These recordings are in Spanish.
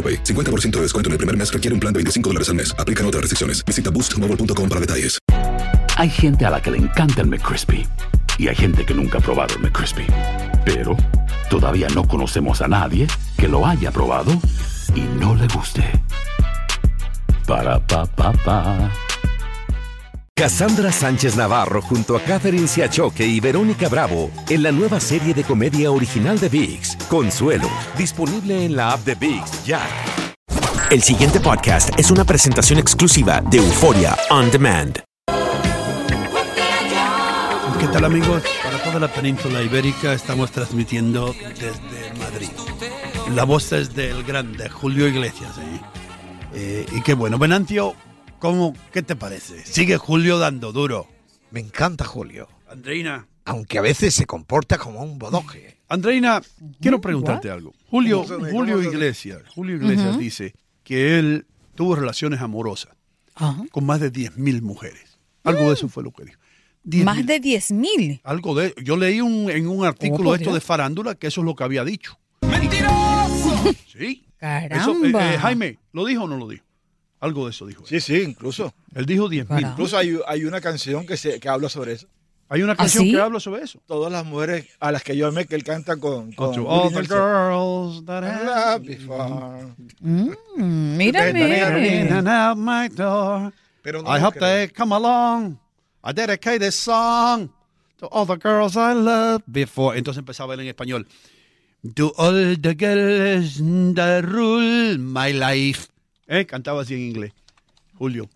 AroPay. 50% de descuento en el primer mes requiere un plan de 25 dólares al mes. Aplican otras restricciones. Visita boostmobile.com para detalles. Hay gente a la que le encanta el McCrispy y hay gente que nunca ha probado el McCrispy. Pero todavía no conocemos a nadie que lo haya probado y no le guste. Para pa pa pa. Cassandra Sánchez Navarro junto a Catherine Siachoque y Verónica Bravo en la nueva serie de comedia original de VIX, Consuelo, disponible en la app de VIX ya. El siguiente podcast es una presentación exclusiva de Euforia On Demand. ¿Qué tal amigos? Para toda la península ibérica estamos transmitiendo desde Madrid. La voz es del grande Julio Iglesias. ¿eh? Eh, y qué bueno. Venancio, ¿cómo, ¿qué te parece? Sigue Julio dando duro. Me encanta Julio. Andreina. Aunque a veces se comporta como un bodoque. Andreina, quiero preguntarte algo. Julio, Julio Iglesias, Julio Iglesias dice que él tuvo relaciones amorosas con más de 10.000 mujeres. Algo de eso fue lo que dijo. 10.000. Más de 10 mil. Algo de yo leí un- en un artículo esto Dios. de farándula que eso es lo que había dicho. Sí. Eso, eh, Caramba. eh, Jaime, ¿lo dijo o no lo dijo? Algo de eso dijo. Sí, sí, incluso. Él dijo 10 mil. Incluso hay, hay una canción que, se, que habla sobre eso. Hay una canción que habla sobre eso. Todas las mujeres a las que yo amé que él canta con, con To all the Nelson. girls that I loved before. Mm, mírame. In and out my door. Pero I hope they come along. I dedicate this song to all the girls I loved before. Entonces empezaba él en español. To all the girls that rule my life. ¿Eh? Cantaba así en inglés. Julio.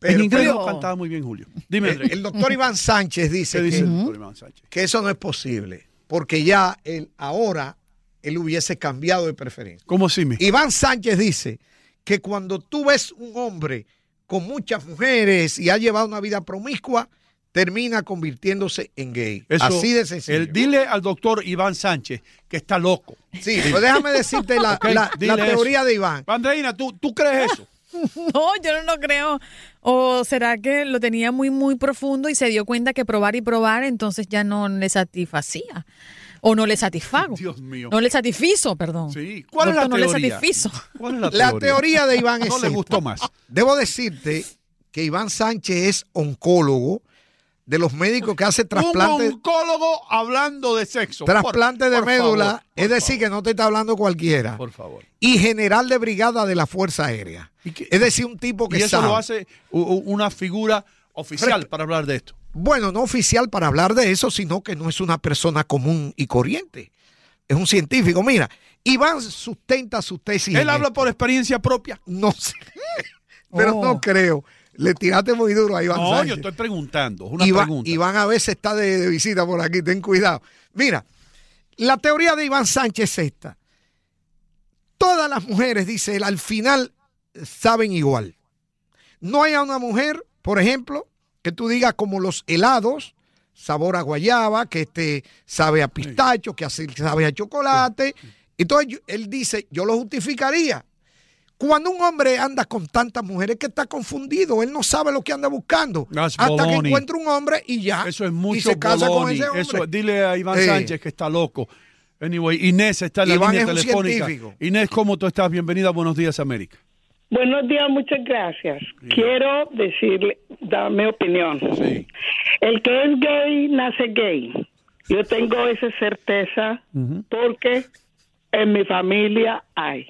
En Pero- inglés pero- no cantaba muy bien Julio. Dime, El, el doctor Iván Sánchez dice ¿Qué dice que, Sánchez? eso no es posible, porque ya él ahora él hubiese cambiado de preferencia. ¿Cómo así, mi? Iván Sánchez dice que cuando tú ves un hombre con muchas mujeres y ha llevado una vida promiscua, termina convirtiéndose en gay. Eso, Así de sencillo. el- dile al doctor Iván Sánchez que está loco. Sí, pues déjame decirte la, la- teoría eso. de Iván. Andreina, ¿tú, ¿tú crees eso? No, yo no lo creo. ¿O será que lo tenía muy, muy profundo y se dio cuenta que probar y probar entonces ya no le satisfacía? ¿O no le satisfago? Dios mío. No le satisfizo, perdón. Sí. ¿Cuál es la Doctor, no teoría? le satisfizo. ¿Cuál es la La teoría? teoría de Iván es No le gustó más. Debo decirte que Iván Sánchez es oncólogo de los médicos que hace trasplantes Un oncólogo hablando de sexo. trasplante Por- de por médula, favor, es decir, que no te está hablando cualquiera. Por favor. Y general de brigada de la Fuerza Aérea. Es decir, un tipo que Y eso sabe. lo hace una figura oficial para hablar de esto. Bueno, no oficial para hablar de eso, sino que no es una persona común y corriente. Es un científico. Mira, Iván sustenta su tesis. Él habla esto. por experiencia propia. No sé. Pero Oh. no creo. Le tiraste muy duro a Iván No, Sánchez. yo estoy preguntando. Es una Iván, pregunta. Iván a veces está de, de visita por aquí, ten cuidado. Mira, la teoría de Iván Sánchez es esta. Todas las mujeres, dice él, al final saben igual. No hay a una mujer, por ejemplo, que tú digas como los helados, sabor a guayaba, que este sabe a pistacho, que sabe a chocolate. Entonces él dice, yo lo justificaría. Cuando un hombre anda con tantas mujeres que está confundido, él no sabe lo que anda buscando. That's hasta que encuentra un hombre y ya. Eso es y mucho se casa con ese hombre. Eso, dile a Iván Eh. Sánchez que está loco. Anyway, Inés está en la Iván línea es telefónica. científico. Inés, ¿cómo tú estás? Bienvenida Buenos Días, América. Buenos días, muchas gracias. Quiero decirle, dar mi opinión. El que es gay nace gay. Yo tengo esa certeza porque en mi familia hay.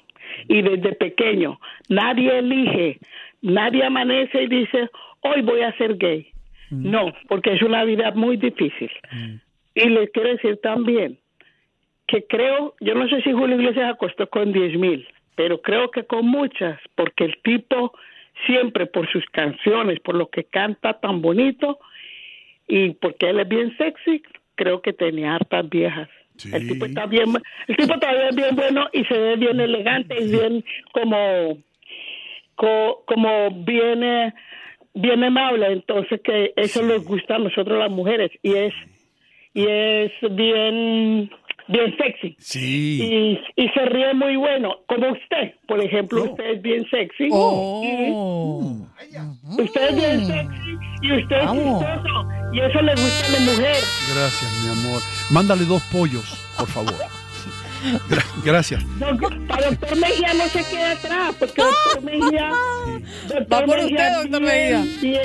Y desde pequeño, nadie elige, nadie amanece y dice, hoy voy a ser gay. No, porque es una vida muy difícil. Y les quiero decir también que creo, yo no sé si Julio Iglesias acostó con 10 mil, pero creo que con muchas, porque el tipo siempre por sus canciones, por lo que canta tan bonito y porque él es bien sexy, creo que tenía hartas viejas. El tipo está bien, el tipo todavía es bien bueno y se ve bien elegante y bien como co- como bien bien amable, entonces que eso les gusta a nosotros las mujeres. Y es y es bien bien sexy. Sí. Y, y se ríe muy bueno, como usted, por ejemplo, usted es bien sexy. Oh. Y usted es bien sexy y usted es chistoso. Y eso le gusta a la mujer. Gracias, mi amor. Mándale dos pollos, por favor. Gra- gracias. Doctor- Para doctor Mejía no se queda atrás, porque doctor Mejía. Va por usted, doctor Mejía. Bien, bien-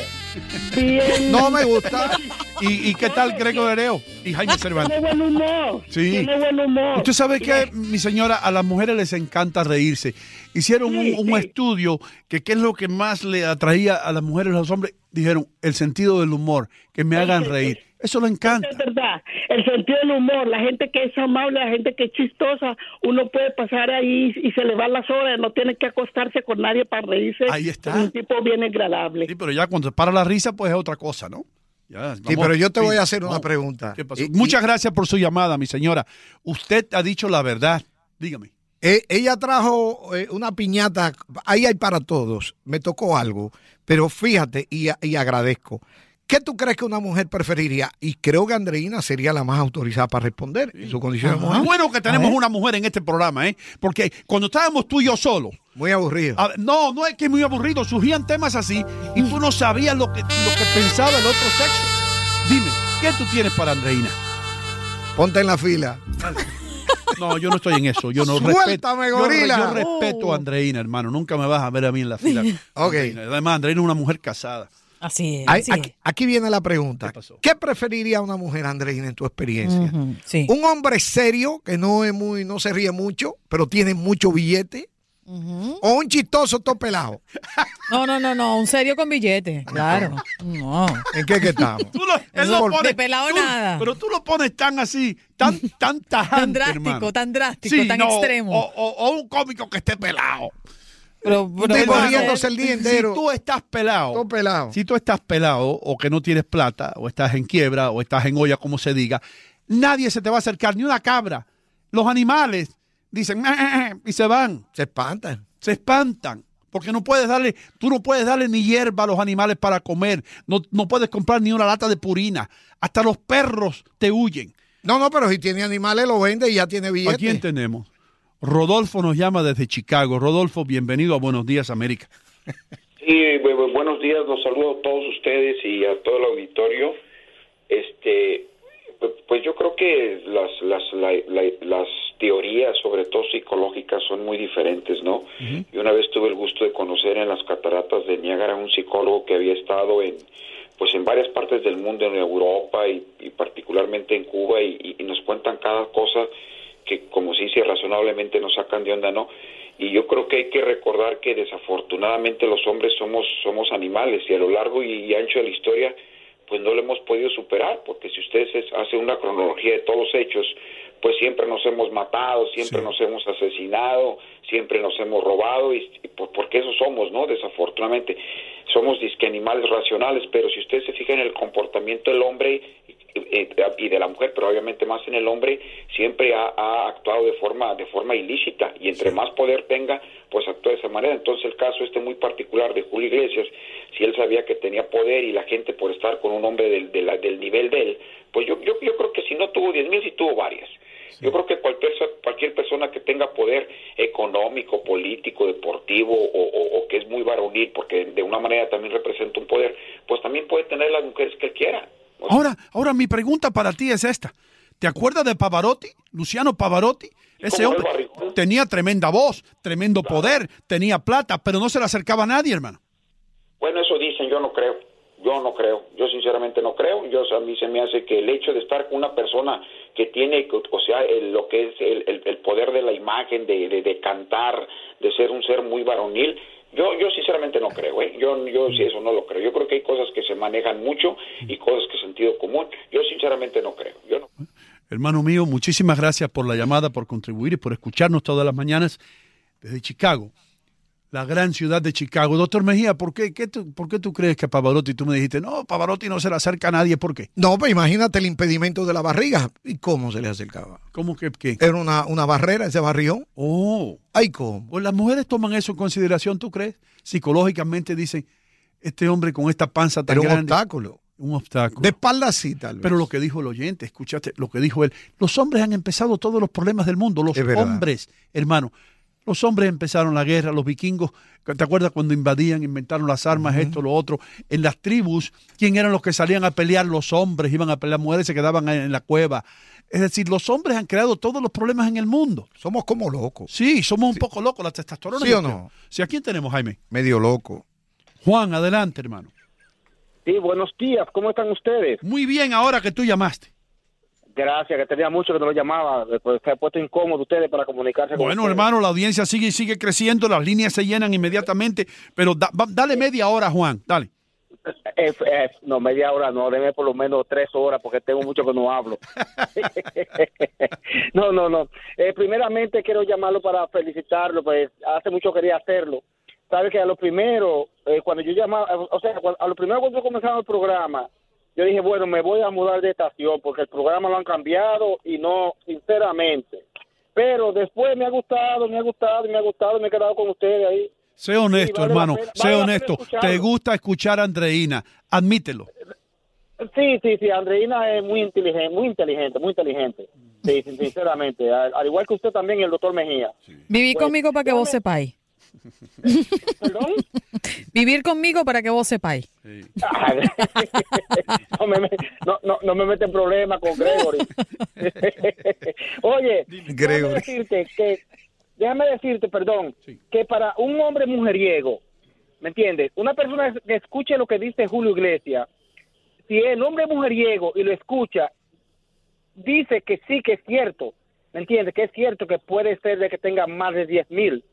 No me gusta. ¿Y, y qué tal Greco Hereo y Jaime Cervantes? Tiene buen humor. Sí. Tiene buen humor. Usted sabe que, mi señora, a las mujeres les encanta reírse. Hicieron un, un estudio que qué es lo que más le atraía a las mujeres y a los hombres. Dijeron, el sentido del humor, que me hagan reír. Eso le encanta. Es verdad, el sentido del humor, la gente que es amable, la gente que es chistosa, uno puede pasar ahí y se le van las horas, no tiene que acostarse con nadie para reírse. Ahí está. Es un tipo bien agradable. Sí, pero ya cuando se para la risa, pues es otra cosa, ¿no? Ya, Sí, pero yo te Sí. voy a hacer una pregunta. ¿Qué pasó? Y- Muchas gracias por su llamada, mi señora. Usted ha dicho la verdad. Dígame. Eh, ella trajo eh, una piñata, ahí hay para todos, me tocó algo, pero fíjate y, y agradezco. ¿Qué tú crees que una mujer preferiría? Y creo que Andreina sería la más autorizada para responder en su condición de mujer. bueno que tenemos una mujer en este programa, ¿eh? Porque cuando estábamos tú y yo solos. Muy aburrido. a ver, no, no es que muy aburrido. Surgían temas así y tú no sabías lo que, lo que pensaba el otro sexo. Dime, ¿qué tú tienes para Andreina? Ponte en la fila. No, yo no estoy en eso. Yo no Suéltame, respeto. yo- gorila. Yo, respeto a Andreina, hermano. Nunca me vas a ver a mí en la fila. Ok. Andreina. Además, Andreina es una mujer casada. Así es. Así aquí, aquí viene la pregunta. ¿Qué, preferiría una mujer, Andreina, en tu experiencia? Sí. Un hombre serio, que no es muy, no se ríe mucho, pero tiene mucho billete. O un chistoso todo pelado. No, no, no, no, un serio con billete, claro. No. ¿En qué que estamos? Tú lo- él de pelado tú- nada. Pero tú lo pones tan así, tan, tan tajante, Tan drástico, hermano. tan drástico, Sí, tan no, extremo. O, o- o un cómico que esté pelado. Pero, riéndose el día entero. Si tú estás pelado, Todo pelado. si tú estás pelado o que no tienes plata o estás en quiebra o estás en olla, como se diga, nadie se te va a acercar, ni una cabra. Los animales dicen y se van, Se espantan. se espantan. Porque no puedes darle, tú no puedes darle ni hierba a los animales para comer, no, no puedes comprar ni una lata de purina. Hasta los perros te huyen. No, no, pero si tiene animales lo vende y ya tiene billete. ¿A quién tenemos? Rodolfo nos llama desde Chicago. Rodolfo, bienvenido a Buenos Días, América. Sí, bu- bu- buenos días, los saludo a todos ustedes y a todo el auditorio. Este, pu- pues yo creo que las las la- la- las teorías, sobre todo psicológicas, son muy diferentes, ¿no? Y una vez tuve el gusto de conocer en las cataratas de Niágara un psicólogo que había estado en pues en varias partes del mundo, en Europa y, y particularmente en Cuba y nos cuentan cada cosa que como se dice razonablemente nos sacan de onda, ¿no? Y yo creo que hay que recordar que desafortunadamente los hombres somos somos animales y a lo largo y, y ancho de la historia pues no lo hemos podido superar, porque si ustedes es- hacen una cronología de todos los hechos, pues siempre nos hemos matado, siempre nos hemos asesinado, siempre nos hemos robado, y, y por- porque eso somos, ¿no? Desafortunadamente, somos disque animales racionales, pero si ustedes se fijan en el comportamiento del hombre y de la mujer, pero obviamente más en el hombre, siempre ha, ha actuado de forma de forma ilícita y entre más poder tenga, pues actúa de esa manera. Entonces el caso este muy particular de Julio Iglesias, si él sabía que tenía poder y la gente por estar con un hombre del, de la- del nivel de él, pues yo, yo, yo creo que si no tuvo 10 mil, sí tuvo varias. Yo creo que cualquier, cualquier persona que tenga poder económico, político, deportivo o, o- o que es muy varonil, porque de una manera también representa un poder, pues también puede tener las mujeres que él quiera. Ahora, ahora mi pregunta para ti es esta. ¿Te acuerdas de Pavarotti? Luciano Pavarotti. Ese hombre tenía tremenda voz, tremendo poder, tenía plata, pero no se le acercaba a nadie, hermano. Bueno, eso dicen, yo no creo. Yo no creo. Yo sinceramente no creo. Yo, a mí se me hace que el hecho de estar con una persona que tiene, o sea, el- lo que es el, el- poder de la imagen, de, cantar, de ser un ser muy varonil, Yo, yo sinceramente no creo, ¿eh? Yo, yo sí eso no lo creo. Yo creo que hay cosas que se manejan mucho y cosas que sentido común. Yo sinceramente no creo. Yo no. Hermano mío, muchísimas gracias por la llamada, por contribuir y por escucharnos todas las mañanas desde Chicago, la gran ciudad de Chicago. Doctor Mejía, ¿por qué, qué tú, ¿por qué tú crees que a Pavarotti tú me dijiste, no, Pavarotti no se le acerca a nadie? ¿Por qué? No, pues imagínate el impedimento de la barriga. ¿Y cómo se le acercaba? ¿Cómo que qué? Era una, una barrera, ese barrión. Oh. Ay, ¿cómo? Pues las mujeres toman eso en consideración, ¿tú crees? Psicológicamente dicen, este hombre con esta panza tan Era un grande. obstáculo. Un obstáculo. De espalda sí, tal vez. Pero lo que dijo el oyente, escuchaste lo que dijo él. Los hombres han empezado todos los problemas del mundo. Los hombres, hermano. Los hombres empezaron la guerra, los vikingos, ¿te acuerdas cuando invadían, inventaron las armas, esto, lo otro? En las tribus, ¿quién eran los que salían a pelear? Los hombres, iban a pelear, las mujeres se quedaban en la cueva. Es decir, los hombres han creado todos los problemas en el mundo. Somos como locos. Sí, somos un poco locos, la testosterona. ¿Sí yo o no? Sí, ¿a quién tenemos, Jaime? Medio loco. Juan, adelante, hermano. Sí, buenos días, ¿cómo están ustedes? Muy bien, ahora que tú llamaste. Gracias, que tenía mucho que no lo llamaba, después se ha puesto incómodo ustedes para comunicarse con Bueno, hermano, la audiencia sigue y sigue creciendo, las líneas se llenan inmediatamente, pero da- va- dale media hora, Juan, dale. Eh, eh, no, media hora no, denme por lo menos tres horas porque tengo mucho que no hablo. no, no, no. Eh, primeramente quiero llamarlo para felicitarlo, pues hace mucho quería hacerlo. Sabe que a lo primero, eh, cuando yo llamaba, o sea, a lo primero cuando yo comenzaba el programa, yo dije, bueno, me voy a mudar de estación porque el programa lo han cambiado y no, sinceramente. Pero después me ha gustado, me ha gustado, me ha gustado, me he quedado con ustedes ahí. Sé honesto, Sí, vale la hermano, pena- sé vale honesto. Te gusta escuchar a Andreina, admítelo. Sí, sí, sí, Andreina es muy inteligente, muy inteligente, muy inteligente. Sí, sí, sinceramente. Al, al igual que usted también, el doctor Mejía. Vivir Pues, conmigo para que vos sepáis. Vivir conmigo para que vos sepáis. no, me, no, no, no me mete en problemas con Gregory. Oye, déjame Gregory. decirte que, déjame decirte, perdón, que para un hombre mujeriego, ¿me entiendes? Una persona que escuche lo que dice Julio Iglesias, si el hombre mujeriego y lo escucha, dice que sí que es cierto, ¿me entiendes? Que es cierto que puede ser de que tenga más de 10 mil,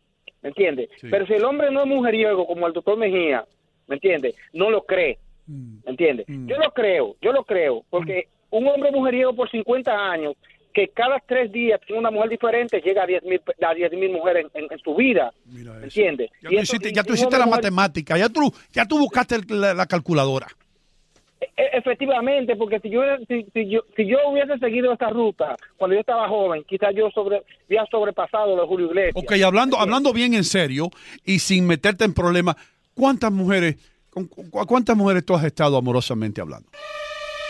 ¿me entiendes? Pero si el hombre no es mujeriego como el doctor Mejía, ¿me entiendes? No lo cree, ¿me entiendes? Yo lo creo, yo lo creo, porque un hombre mujeriego por 50 años, que cada tres días tiene una mujer diferente, llega a 10 mil a 10 mil mujeres en, en su vida, ¿me entiendes? Ya tú hiciste, ya tú la mujer- matemática, ya tú, ya tú buscaste el- la, la calculadora. E- Efectivamente, porque si yo, si, si yo si yo hubiese seguido esta ruta cuando yo estaba joven, quizás yo sobre, hubiera sobrepasado lo de Julio Iglesias. Ok, hablando, hablando bien en serio y sin meterte en problemas, ¿cuántas mujeres, con, cu- cuántas mujeres tú has estado amorosamente hablando?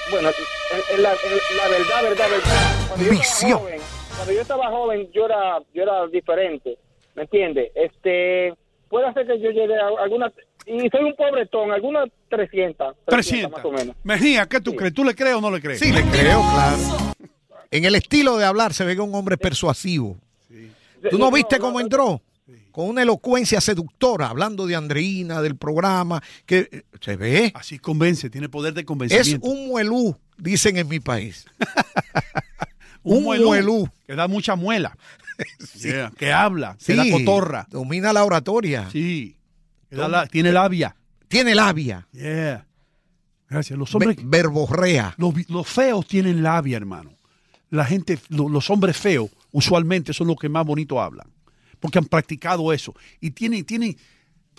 Bueno, en- en la, en la verdad, verdad, verdad. Cuando yo, estaba joven, cuando yo estaba joven, yo era, yo era diferente, ¿me entiendes? Este, puede ser que yo llegue a algunas, y soy un pobretón, algunas 300, 300, más o menos. Mejía, ¿qué tú crees? ¿Tú le crees o no le crees? Sí, le creo, claro. En el estilo de hablar se ve que es un hombre persuasivo. ¿Tú no viste cómo entró? Con una elocuencia seductora, hablando de Andreina, del programa, que eh, se ve. Así convence, tiene poder de Es convencimiento. un muelú, dicen en mi país. un, un muelú, muelú. Que da mucha muela. Yeah, Que habla, Sí, que da cotorra. Domina la oratoria. Sí. La- tiene labia. Tiene labia. Yeah. Gracias. Los hombres. verborrea. Los, feos tienen labia, hermano. La gente, lo- los hombres feos, usualmente son los que más bonito hablan. Porque han practicado eso. Y tienen, tienen,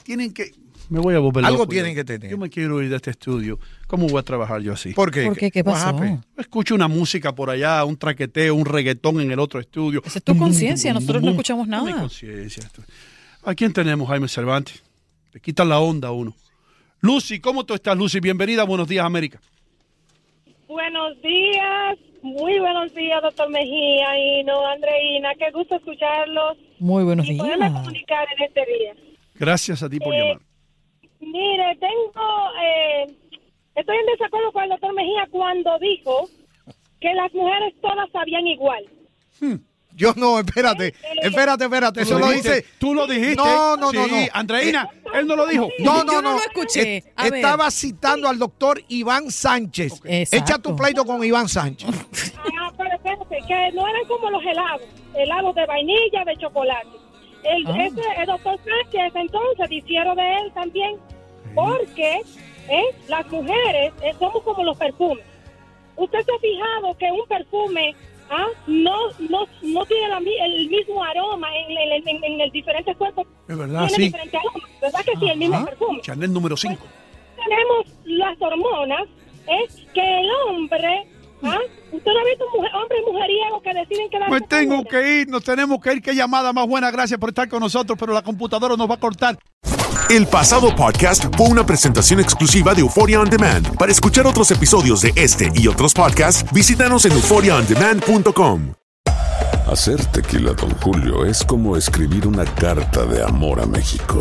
tienen que. Me voy a volver Algo loco tienen yo. que tener. Yo me quiero ir de este estudio. ¿Cómo voy a trabajar yo así? ¿Por qué? ¿Por qué? ¿Qué pasó? Escucho una música por allá, un traqueteo, un reggaetón en el otro estudio. Esa es tu conciencia, nosotros no escuchamos mi nada. conciencia. ¿A quién tenemos, Jaime Cervantes? Te quitan la onda a uno. Lucy, ¿cómo tú estás, Lucy? Bienvenida, buenos días, América. Buenos días, muy buenos días, doctor Mejía y no Andreina. Qué gusto escucharlos Muy buenos y días. poderme comunicar en este día. Gracias a ti por Eh, llamar. Mire, tengo, eh, estoy en desacuerdo con el doctor Mejía cuando dijo que las mujeres todas sabían igual. Yo no, espérate, espérate, espérate. Tú Eso lo dice. tú lo dijiste. No, no, no, Sí, no. Andreina, Eh, él no lo dijo. No, no, Yo no no. lo escuché. A ver. Estaba citando al doctor Iván Sánchez. Echa tu pleito con Iván Sánchez. Ah, pero espérate, que no eran como los helados, helados de vainilla, de chocolate. el, Ah. ese, el doctor Sánchez entonces difiero de él también, porque ¿eh? las mujeres eh, somos como los perfumes. ¿Usted se ha fijado que un perfume ah, no, no, no tiene la el mismo aroma en, el- en, en el diferente cuerpo? Es verdad, tiene sí. ¿Verdad que sí? El mismo Ajá. perfume. Chanel número 5. Tenemos las hormonas, es que el hombre, ¿ah? ¿Usted no ha visto mujer, hombres mujeriegos que deciden quedarse Me con tengo que ir, nos tenemos que ir. Qué llamada más buena. Gracias por estar con nosotros, pero la computadora nos va a cortar. El pasado podcast fue una presentación exclusiva de Euphoria On Demand. Para escuchar otros episodios de este y otros podcasts, visítanos en euphoriaondemand.com. Hacer tequila, Don Julio, es como escribir una carta de amor a México.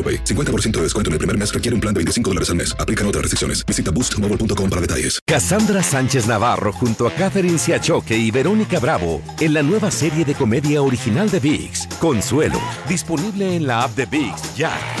AroPay. 50% de descuento en el primer mes requiere un plan de 25 dólares al mes. Aplican otras restricciones. Visita boostmobile.com para detalles. Cassandra Sánchez Navarro junto a Catherine Siachoque y Verónica Bravo en la nueva serie de comedia original de VIX, Consuelo, disponible en la app de VIX ya.